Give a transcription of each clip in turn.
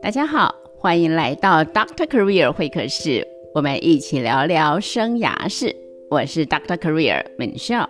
大家好，欢迎来到 Doctor Career 会客室，我们一起聊聊生涯事。我是 Doctor Career Michelle。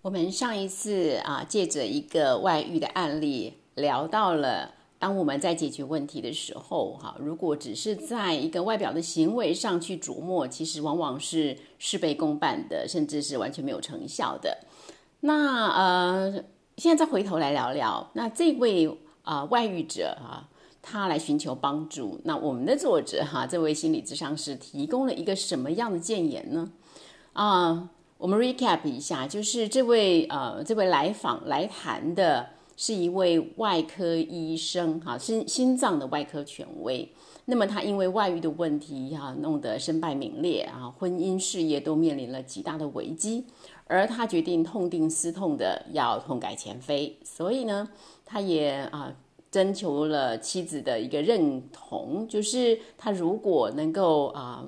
我们上一次啊，借着一个外遇的案例，聊到了当我们在解决问题的时候，哈，如果只是在一个外表的行为上去琢磨，其实往往是事倍功半的，甚至是完全没有成效的。那呃，现在再回头来聊聊，那这位啊外遇者啊，他来寻求帮助，那我们的作者哈，这位心理咨商师提供了一个什么样的建言呢？啊，我们 recap 一下，就是这位呃这位来访来谈的是一位外科医生哈，心心脏的外科权威。那么他因为外遇的问题哈，弄得身败名裂啊，婚姻事业都面临了极大的危机。而他决定痛定思痛的要痛改前非，所以呢，他也啊征求了妻子的一个认同，就是他如果能够啊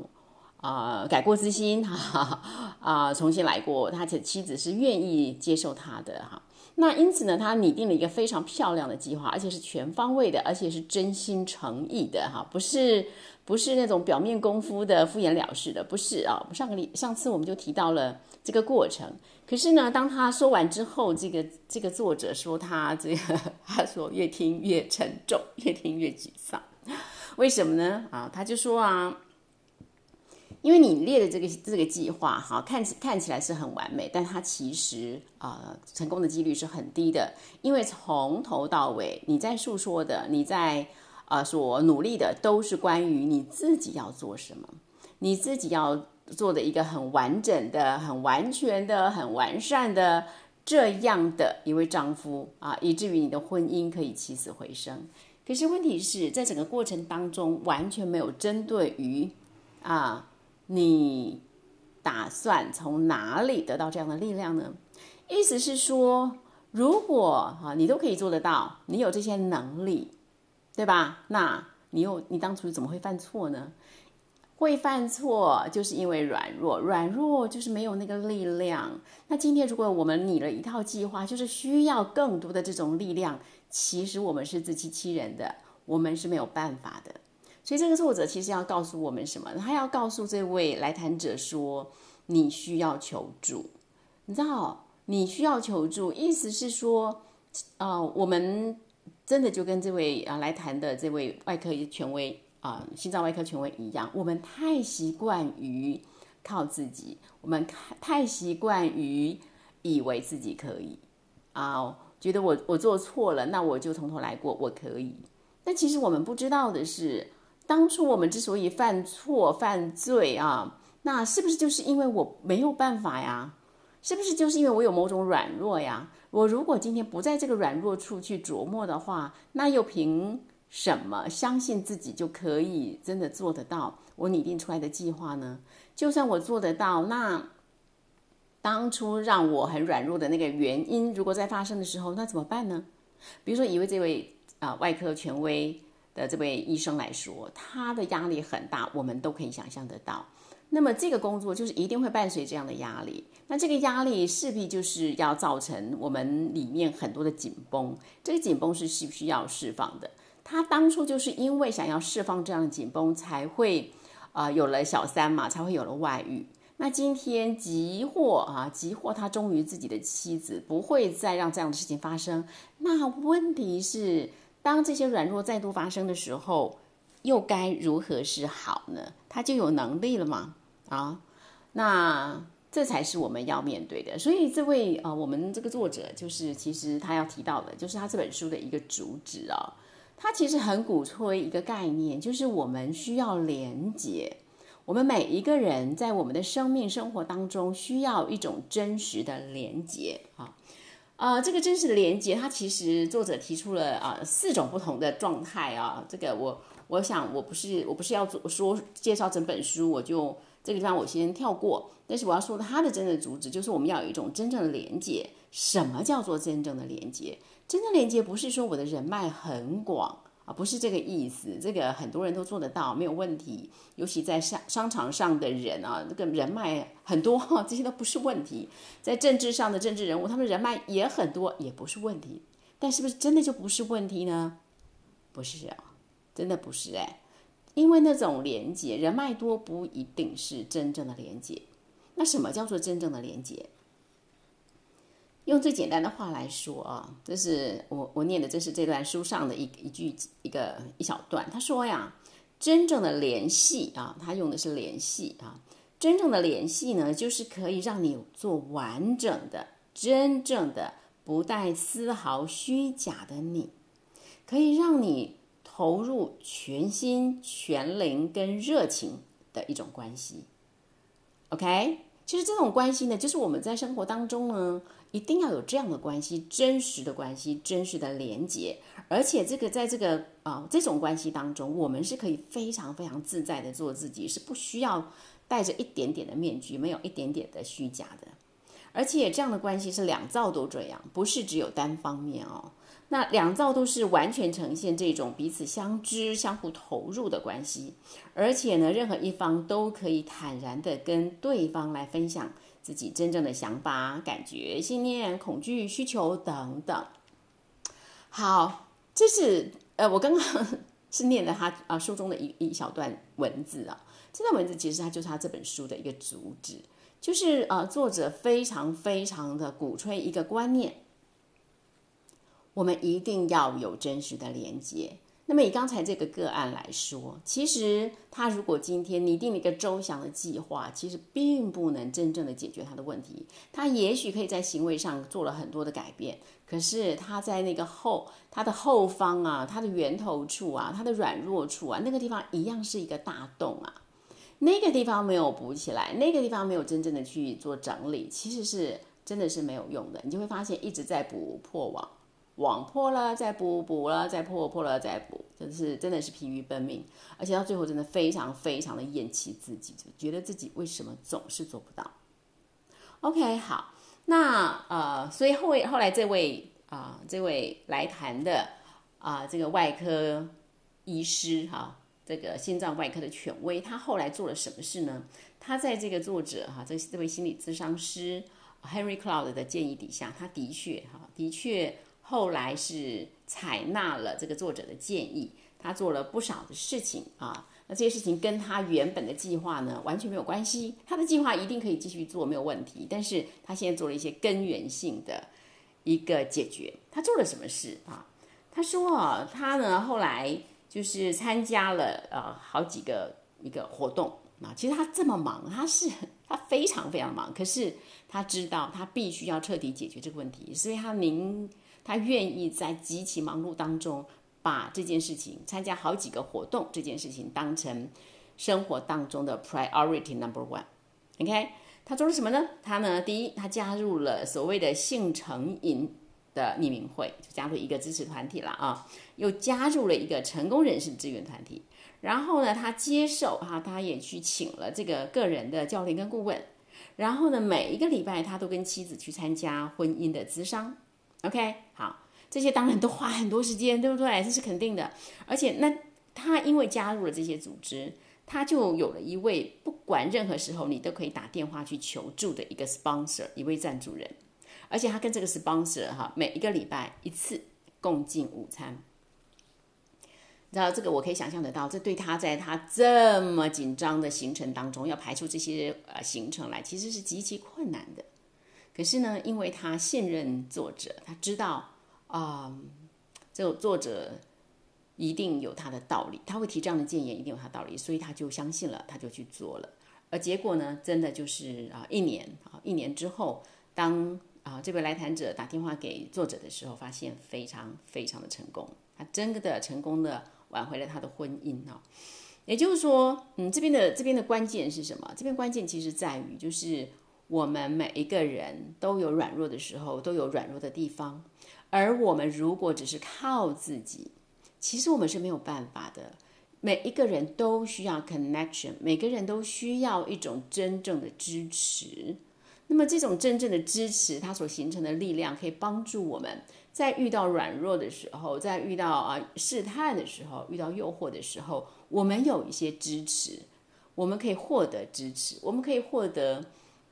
啊改过自新哈啊重新来过，他的妻子是愿意接受他的哈。那因此呢，他拟定了一个非常漂亮的计划，而且是全方位的，而且是真心诚意的哈，不是不是那种表面功夫的敷衍了事的，不是啊。上个礼上次我们就提到了这个过程，可是呢，当他说完之后，这个这个作者说他这个他说越听越沉重，越听越沮丧，为什么呢？啊，他就说啊。因为你列的这个这个计划，哈，看起看起来是很完美，但它其实啊，成功的几率是很低的。因为从头到尾，你在诉说的，你在啊所努力的，都是关于你自己要做什么，你自己要做的一个很完整的、很完全的、很完善的这样的一位丈夫啊，以至于你的婚姻可以起死回生。可是问题是在整个过程当中，完全没有针对于啊。你打算从哪里得到这样的力量呢？意思是说，如果哈你都可以做得到，你有这些能力，对吧？那你又你当初怎么会犯错呢？会犯错就是因为软弱，软弱就是没有那个力量。那今天如果我们拟了一套计划，就是需要更多的这种力量，其实我们是自欺欺人的，我们是没有办法的。所以这个作者其实要告诉我们什么？他要告诉这位来谈者说：“你需要求助。”你知道，你需要求助，意思是说，呃，我们真的就跟这位啊来谈的这位外科权威啊，心脏外科权威一样，我们太习惯于靠自己，我们太习惯于以为自己可以啊，觉得我我做错了，那我就从头来过，我可以。但其实我们不知道的是。当初我们之所以犯错犯罪啊，那是不是就是因为我没有办法呀？是不是就是因为我有某种软弱呀？我如果今天不在这个软弱处去琢磨的话，那又凭什么相信自己就可以真的做得到我拟定出来的计划呢？就算我做得到，那当初让我很软弱的那个原因，如果在发生的时候，那怎么办呢？比如说，以为这位啊外科权威。的这位医生来说，他的压力很大，我们都可以想象得到。那么这个工作就是一定会伴随这样的压力，那这个压力势必就是要造成我们里面很多的紧绷，这个紧绷是需不需要释放的？他当初就是因为想要释放这样的紧绷，才会啊有了小三嘛，才会有了外遇。那今天急获啊急获他忠于自己的妻子，不会再让这样的事情发生。那问题是？当这些软弱再度发生的时候，又该如何是好呢？他就有能力了吗？啊，那这才是我们要面对的。所以这位啊，我们这个作者就是其实他要提到的，就是他这本书的一个主旨啊。他其实很鼓吹一个概念，就是我们需要连接。我们每一个人在我们的生命生活当中，需要一种真实的连接啊。啊，这个真实的连接，它其实作者提出了啊四种不同的状态啊。这个我我想我不是我不是要做说介绍整本书，我就这个地方我先跳过。但是我要说的，它的真正主旨就是我们要有一种真正的连接。什么叫做真正的连接？真正连接不是说我的人脉很广啊，不是这个意思。这个很多人都做得到，没有问题。尤其在商商场上的人啊，那个人脉很多，这些都不是问题。在政治上的政治人物，他们人脉也很多，也不是问题。但是不是真的就不是问题呢？不是啊，真的不是哎。因为那种连接，人脉多不一定是真正的连接。那什么叫做真正的连接？用最简单的话来说啊，这是我我念的，这是这段书上的一一句一个一小段。他说呀，真正的联系啊，他用的是联系啊，真正的联系呢，就是可以让你做完整的、真正的、不带丝毫虚假的你，可以让你投入全心全灵跟热情的一种关系。OK，其实这种关系呢，就是我们在生活当中呢。一定要有这样的关系，真实的关系，真实的连接，而且这个在这个啊这种关系当中，我们是可以非常非常自在的做自己，是不需要戴着一点点的面具，没有一点点的虚假的。而且这样的关系是两造都这样，不是只有单方面哦。那两造都是完全呈现这种彼此相知、相互投入的关系，而且呢，任何一方都可以坦然的跟对方来分享。自己真正的想法、感觉、信念、恐惧、需求等等。好，这是呃，我刚刚是念了他啊书中的一一小段文字啊。这段文字其实它就是他这本书的一个主旨，就是呃，作者非常非常的鼓吹一个观念：我们一定要有真实的连接。那么以刚才这个个案来说，其实他如果今天拟定了一个周详的计划，其实并不能真正的解决他的问题。他也许可以在行为上做了很多的改变，可是他在那个后，他的后方啊，他的源头处啊，他的软弱处啊，那个地方一样是一个大洞啊。那个地方没有补起来，那个地方没有真正的去做整理，其实是真的是没有用的。你就会发现一直在补破网。网破了再补，补了再破，破了再补，真是真的是疲于奔命，而且到最后真的非常非常的厌弃自己，就觉得自己为什么总是做不到。OK，好，那呃，所以后位后来这位啊，这位来谈的啊，这个外科医师哈，这个心脏外科的权威，他后来做了什么事呢？他在这个作者哈，这这位心理咨商师 Henry Cloud 的建议底下，他的确哈，的确。后来是采纳了这个作者的建议，他做了不少的事情啊。那这些事情跟他原本的计划呢完全没有关系。他的计划一定可以继续做，没有问题。但是他现在做了一些根源性的一个解决。他做了什么事啊？他说啊，他呢后来就是参加了呃好几个一个活动啊。其实他这么忙，他是他非常非常忙。可是他知道他必须要彻底解决这个问题，所以他宁。他愿意在极其忙碌当中，把这件事情参加好几个活动这件事情当成生活当中的 priority number one。OK，他做了什么呢？他呢，第一，他加入了所谓的性成瘾的匿名会，就加入一个支持团体了啊，又加入了一个成功人士的志愿团体。然后呢，他接受哈，他也去请了这个个人的教练跟顾问。然后呢，每一个礼拜他都跟妻子去参加婚姻的咨商。OK，好，这些当然都花很多时间，对不对？这是肯定的。而且，那他因为加入了这些组织，他就有了一位不管任何时候你都可以打电话去求助的一个 sponsor，一位赞助人。而且他跟这个 sponsor 哈，每一个礼拜一次共进午餐。你知道这个，我可以想象得到，这对他在他这么紧张的行程当中，要排出这些呃行程来，其实是极其困难的。可是呢，因为他信任作者，他知道啊，这个作者一定有他的道理，他会提这样的建言，一定有他的道理，所以他就相信了，他就去做了。而结果呢，真的就是啊，一年啊，一年之后，当啊这位来谈者打电话给作者的时候，发现非常非常的成功，他真的成功的挽回了他的婚姻啊。也就是说，嗯，这边的这边的关键是什么？这边关键其实在于就是。我们每一个人都有软弱的时候，都有软弱的地方。而我们如果只是靠自己，其实我们是没有办法的。每一个人都需要 connection，每个人都需要一种真正的支持。那么这种真正的支持，它所形成的力量，可以帮助我们在遇到软弱的时候，在遇到啊试探的时候，遇到诱惑的时候，我们有一些支持，我们可以获得支持，我们可以获得，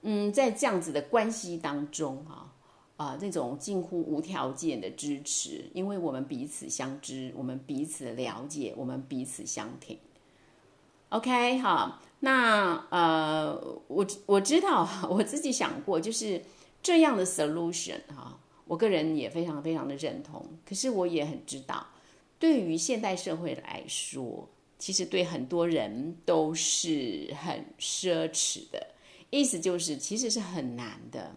嗯，在这样子的关系当中啊啊那种近乎无条件的支持，因为我们彼此相知，我们彼此了解，我们彼此相挺。OK，好。那呃，我我知道，我自己想过，就是这样的 solution 哈，我个人也非常非常的认同。可是我也很知道，对于现代社会来说，其实对很多人都是很奢侈的。意思就是，其实是很难的。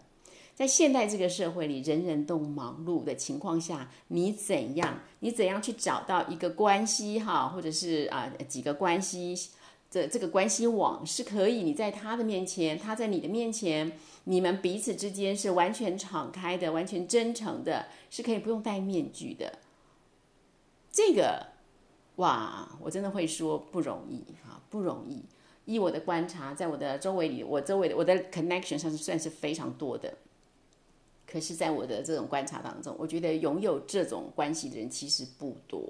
在现代这个社会里，人人都忙碌的情况下，你怎样，你怎样去找到一个关系哈，或者是啊几个关系？这这个关系网是可以，你在他的面前，他在你的面前，你们彼此之间是完全敞开的，完全真诚的，是可以不用戴面具的。这个，哇，我真的会说不容易啊，不容易。依我的观察，在我的周围里，我周围的我的 connection 上是算是非常多的。可是，在我的这种观察当中，我觉得拥有这种关系的人其实不多。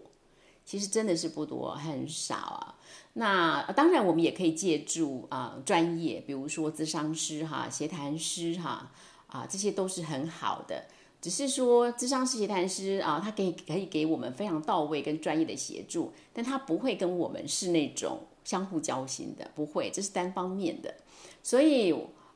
其实真的是不多，很少啊。那当然，我们也可以借助啊专业，比如说咨商师哈、协谈师哈啊，这些都是很好的。只是说，咨商师、协谈师啊，他可以可以给我们非常到位跟专业的协助，但他不会跟我们是那种相互交心的，不会，这是单方面的。所以。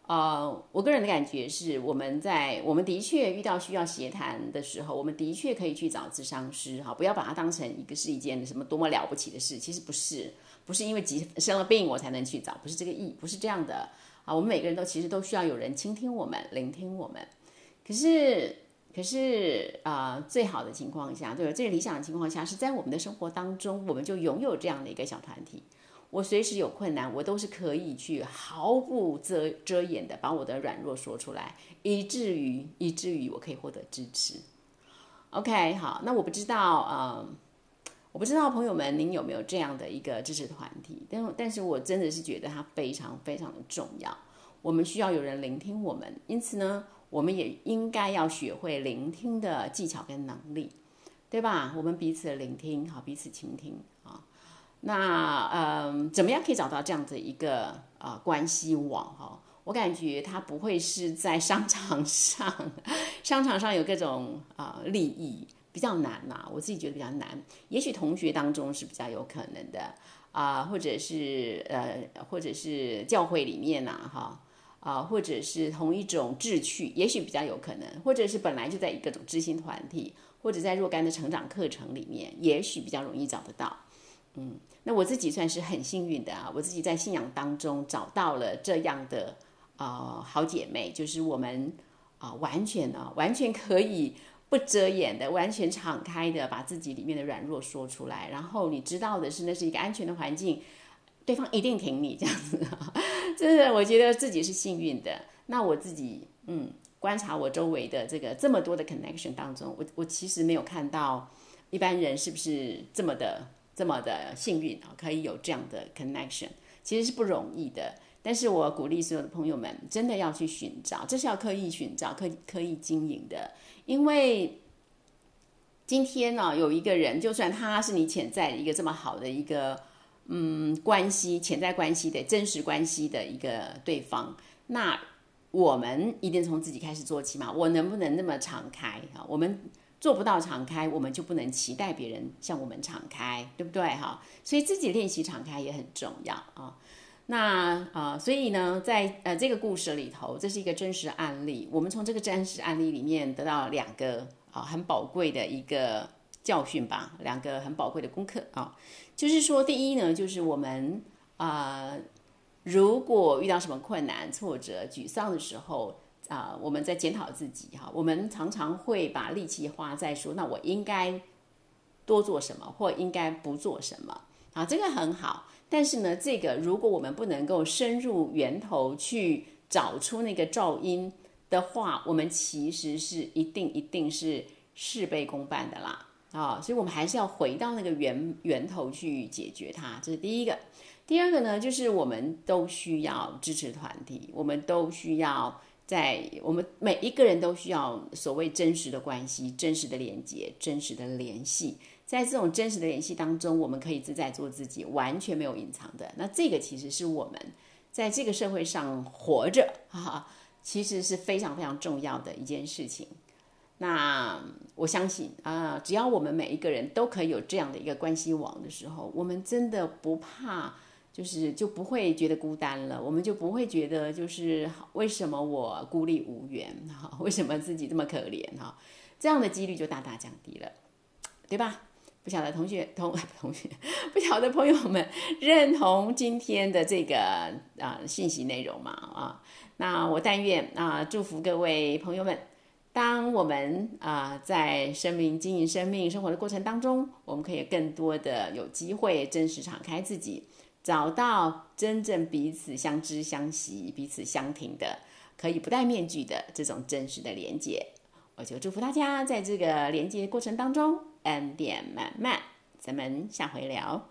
呃，我个人的感觉是，我们在我们的确遇到需要协谈的时候，我们的确可以去找咨商师，哈，不要把它当成一个是一件什么多么了不起的事，其实不是，不是因为急生了病我才能去找，不是这个意，不是这样的啊。我们每个人都其实都需要有人倾听我们，聆听我们。可是，可是啊，最好的情况下，对吧？最理想的情况下，是在我们的生活当中，我们就拥有这样的一个小团体。我随时有困难，我都是可以去毫不遮遮掩的把我的软弱说出来，以至于以至于我可以获得支持。OK，好，那我不知道，嗯，我不知道朋友们您有没有这样的一个支持团体？但但是我真的是觉得它非常非常的重要。我们需要有人聆听我们，因此呢，我们也应该要学会聆听的技巧跟能力，对吧？我们彼此聆听，好，彼此倾听。那嗯，怎么样可以找到这样的一个啊关系网哈？我感觉它不会是在商场上，商场上有各种啊利益比较难呐，我自己觉得比较难。也许同学当中是比较有可能的啊，或者是呃，或者是教会里面呐哈啊，或者是同一种志趣，也许比较有可能，或者是本来就在一个种知心团体，或者在若干的成长课程里面，也许比较容易找得到。嗯，那我自己算是很幸运的啊！我自己在信仰当中找到了这样的啊好姐妹，就是我们啊完全呢完全可以不遮掩的，完全敞开的把自己里面的软弱说出来。然后你知道的是，那是一个安全的环境，对方一定挺你这样子。真的，我觉得自己是幸运的。那我自己嗯观察我周围的这个这么多的 connection 当中，我我其实没有看到一般人是不是这么的。这么的幸运啊，可以有这样的 connection，其实是不容易的。但是我鼓励所有的朋友们，真的要去寻找，这是要刻意寻找、刻刻意经营的。因为今天呢，有一个人，就算他是你潜在一个这么好的一个嗯关系、潜在关系的真实关系的一个对方，那我们一定从自己开始做起嘛。我能不能那么敞开啊？我们。做不到敞开，我们就不能期待别人向我们敞开，对不对哈？所以自己练习敞开也很重要啊。那啊，所以呢，在呃这个故事里头，这是一个真实案例。我们从这个真实案例里面得到两个啊很宝贵的一个教训吧，两个很宝贵的功课啊。就是说，第一呢，就是我们啊，如果遇到什么困难、挫折、沮丧的时候。啊，我们在检讨自己哈，我们常常会把力气花在说，那我应该多做什么，或应该不做什么啊，这个很好。但是呢，这个如果我们不能够深入源头去找出那个噪音的话，我们其实是一定一定是事倍功半的啦啊，所以我们还是要回到那个源源头去解决它，这是第一个。第二个呢，就是我们都需要支持团体，我们都需要。在我们每一个人都需要所谓真实的关系、真实的连接、真实的联系。在这种真实的联系当中，我们可以自在做自己，完全没有隐藏的。那这个其实是我们在这个社会上活着，哈，其实是非常非常重要的一件事情。那我相信啊，只要我们每一个人都可以有这样的一个关系网的时候，我们真的不怕，就是就不会觉得孤单了，我们就不会觉得就是为什么我孤立无援哈，为什么自己这么可怜哈，这样的几率就大大降低了，对吧？不晓得同学同 同学，不晓得朋友们认同今天的这个啊信息内容吗？啊，那我但愿啊祝福各位朋友们，当我们啊在生命经营生命生活的过程当中，我们可以更多的有机会真实敞开自己，找到真正彼此相知相惜、彼此相挺的，可以不戴面具的这种真实的连接。我就祝福大家在这个连接过程当中。恩典满满，咱们下回聊。